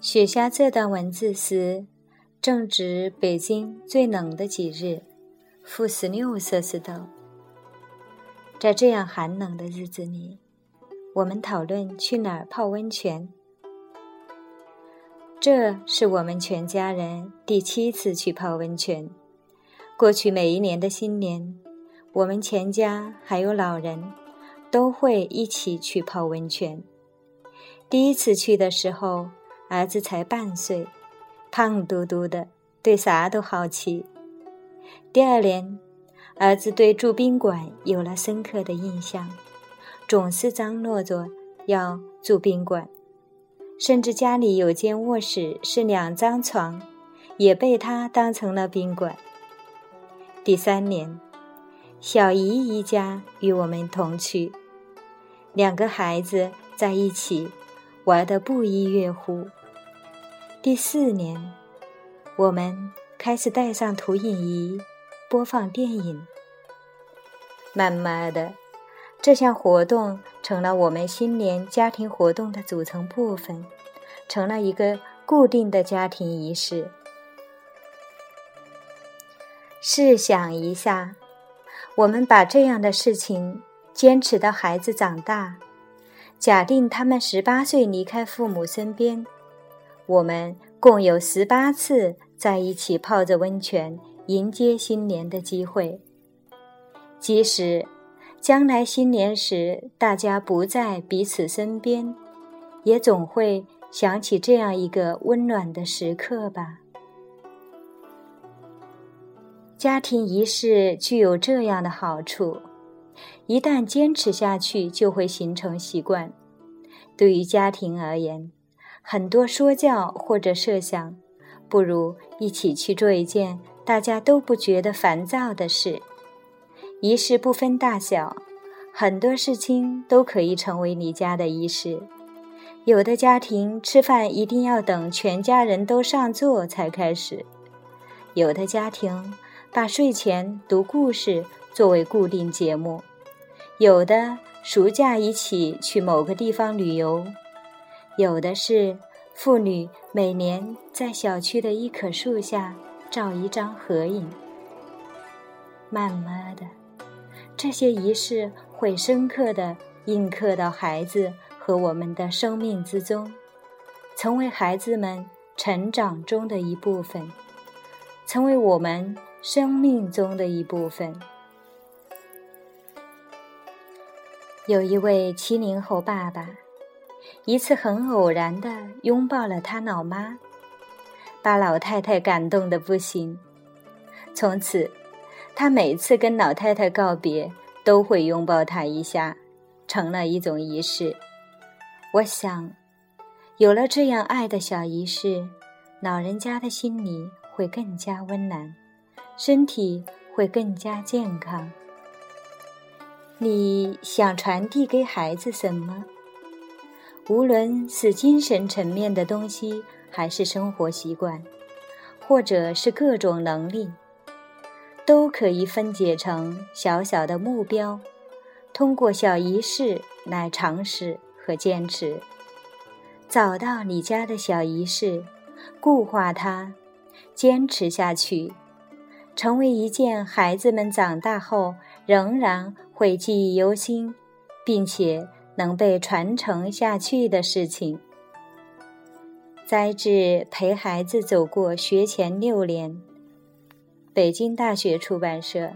写下这段文字时，正值北京最冷的几日，负十六摄氏度。在这样寒冷的日子里，我们讨论去哪儿泡温泉。这是我们全家人第七次去泡温泉。过去每一年的新年，我们全家还有老人，都会一起去泡温泉。第一次去的时候，儿子才半岁，胖嘟嘟的，对啥都好奇。第二年，儿子对住宾馆有了深刻的印象，总是张罗着要住宾馆。甚至家里有间卧室是两张床，也被他当成了宾馆。第三年，小姨一家与我们同去，两个孩子在一起玩得不亦乐乎。第四年，我们开始带上投影仪播放电影。慢慢的，这项活动。成了我们新年家庭活动的组成部分，成了一个固定的家庭仪式。试想一下，我们把这样的事情坚持到孩子长大，假定他们十八岁离开父母身边，我们共有十八次在一起泡着温泉迎接新年的机会，即使。将来新年时，大家不在彼此身边，也总会想起这样一个温暖的时刻吧。家庭仪式具有这样的好处：一旦坚持下去，就会形成习惯。对于家庭而言，很多说教或者设想，不如一起去做一件大家都不觉得烦躁的事。仪式不分大小，很多事情都可以成为你家的仪式。有的家庭吃饭一定要等全家人都上座才开始；有的家庭把睡前读故事作为固定节目；有的暑假一起去某个地方旅游；有的是妇女每年在小区的一棵树下照一张合影。慢慢的。这些仪式会深刻的印刻到孩子和我们的生命之中，成为孩子们成长中的一部分，成为我们生命中的一部分。有一位七零后爸爸，一次很偶然的拥抱了他老妈，把老太太感动的不行，从此。他每次跟老太太告别，都会拥抱她一下，成了一种仪式。我想，有了这样爱的小仪式，老人家的心里会更加温暖，身体会更加健康。你想传递给孩子什么？无论是精神层面的东西，还是生活习惯，或者是各种能力。都可以分解成小小的目标，通过小仪式来尝试和坚持。找到你家的小仪式，固化它，坚持下去，成为一件孩子们长大后仍然会记忆犹新，并且能被传承下去的事情。摘自陪孩子走过学前六年。北京大学出版社。